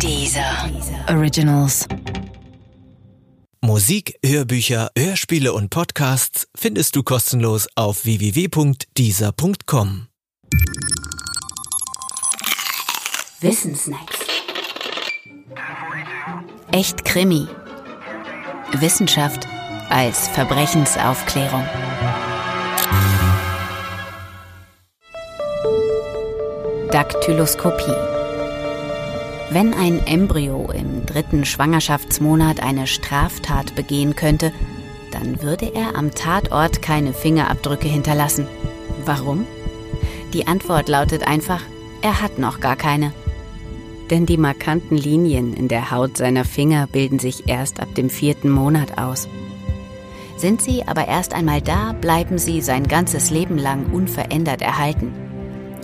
Dieser Originals. Musik, Hörbücher, Hörspiele und Podcasts findest du kostenlos auf www.dieser.com. Wissensnacks. Echt Krimi. Wissenschaft als Verbrechensaufklärung. Daktyloskopie. Wenn ein Embryo im dritten Schwangerschaftsmonat eine Straftat begehen könnte, dann würde er am Tatort keine Fingerabdrücke hinterlassen. Warum? Die Antwort lautet einfach, er hat noch gar keine. Denn die markanten Linien in der Haut seiner Finger bilden sich erst ab dem vierten Monat aus. Sind sie aber erst einmal da, bleiben sie sein ganzes Leben lang unverändert erhalten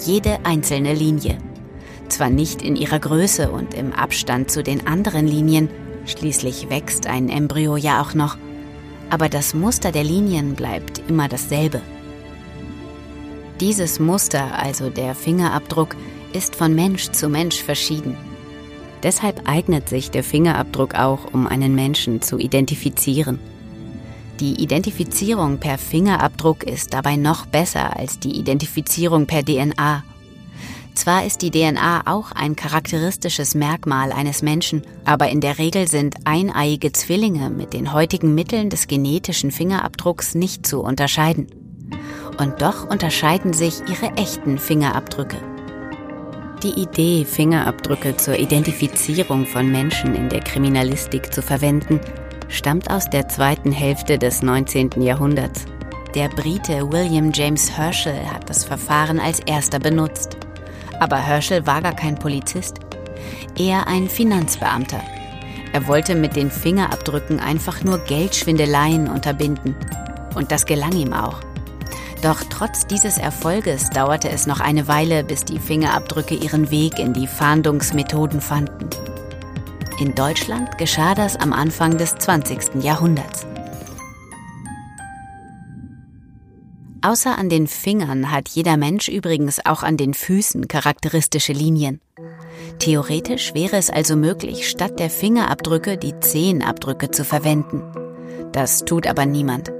jede einzelne Linie. Zwar nicht in ihrer Größe und im Abstand zu den anderen Linien, schließlich wächst ein Embryo ja auch noch, aber das Muster der Linien bleibt immer dasselbe. Dieses Muster, also der Fingerabdruck, ist von Mensch zu Mensch verschieden. Deshalb eignet sich der Fingerabdruck auch, um einen Menschen zu identifizieren. Die Identifizierung per Fingerabdruck ist dabei noch besser als die Identifizierung per DNA. Zwar ist die DNA auch ein charakteristisches Merkmal eines Menschen, aber in der Regel sind eineiige Zwillinge mit den heutigen Mitteln des genetischen Fingerabdrucks nicht zu unterscheiden. Und doch unterscheiden sich ihre echten Fingerabdrücke. Die Idee, Fingerabdrücke zur Identifizierung von Menschen in der Kriminalistik zu verwenden, stammt aus der zweiten Hälfte des 19. Jahrhunderts. Der Brite William James Herschel hat das Verfahren als erster benutzt. Aber Herschel war gar kein Polizist, eher ein Finanzbeamter. Er wollte mit den Fingerabdrücken einfach nur Geldschwindeleien unterbinden. Und das gelang ihm auch. Doch trotz dieses Erfolges dauerte es noch eine Weile, bis die Fingerabdrücke ihren Weg in die Fahndungsmethoden fanden. In Deutschland geschah das am Anfang des 20. Jahrhunderts. Außer an den Fingern hat jeder Mensch übrigens auch an den Füßen charakteristische Linien. Theoretisch wäre es also möglich, statt der Fingerabdrücke die Zehenabdrücke zu verwenden. Das tut aber niemand.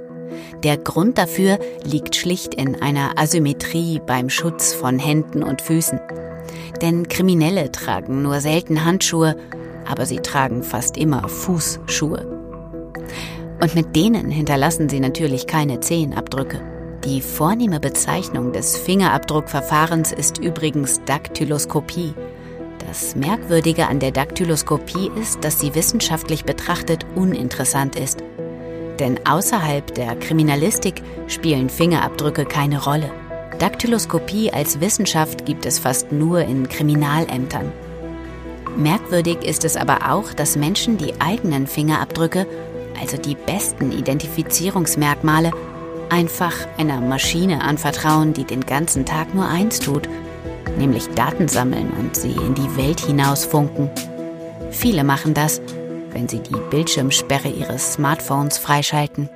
Der Grund dafür liegt schlicht in einer Asymmetrie beim Schutz von Händen und Füßen. Denn Kriminelle tragen nur selten Handschuhe aber sie tragen fast immer Fußschuhe. Und mit denen hinterlassen sie natürlich keine Zehenabdrücke. Die vornehme Bezeichnung des Fingerabdruckverfahrens ist übrigens Daktyloskopie. Das Merkwürdige an der Daktyloskopie ist, dass sie wissenschaftlich betrachtet uninteressant ist. Denn außerhalb der Kriminalistik spielen Fingerabdrücke keine Rolle. Daktyloskopie als Wissenschaft gibt es fast nur in Kriminalämtern. Merkwürdig ist es aber auch, dass Menschen die eigenen Fingerabdrücke, also die besten Identifizierungsmerkmale, einfach einer Maschine anvertrauen, die den ganzen Tag nur eins tut, nämlich Daten sammeln und sie in die Welt hinausfunken. Viele machen das, wenn sie die Bildschirmsperre ihres Smartphones freischalten.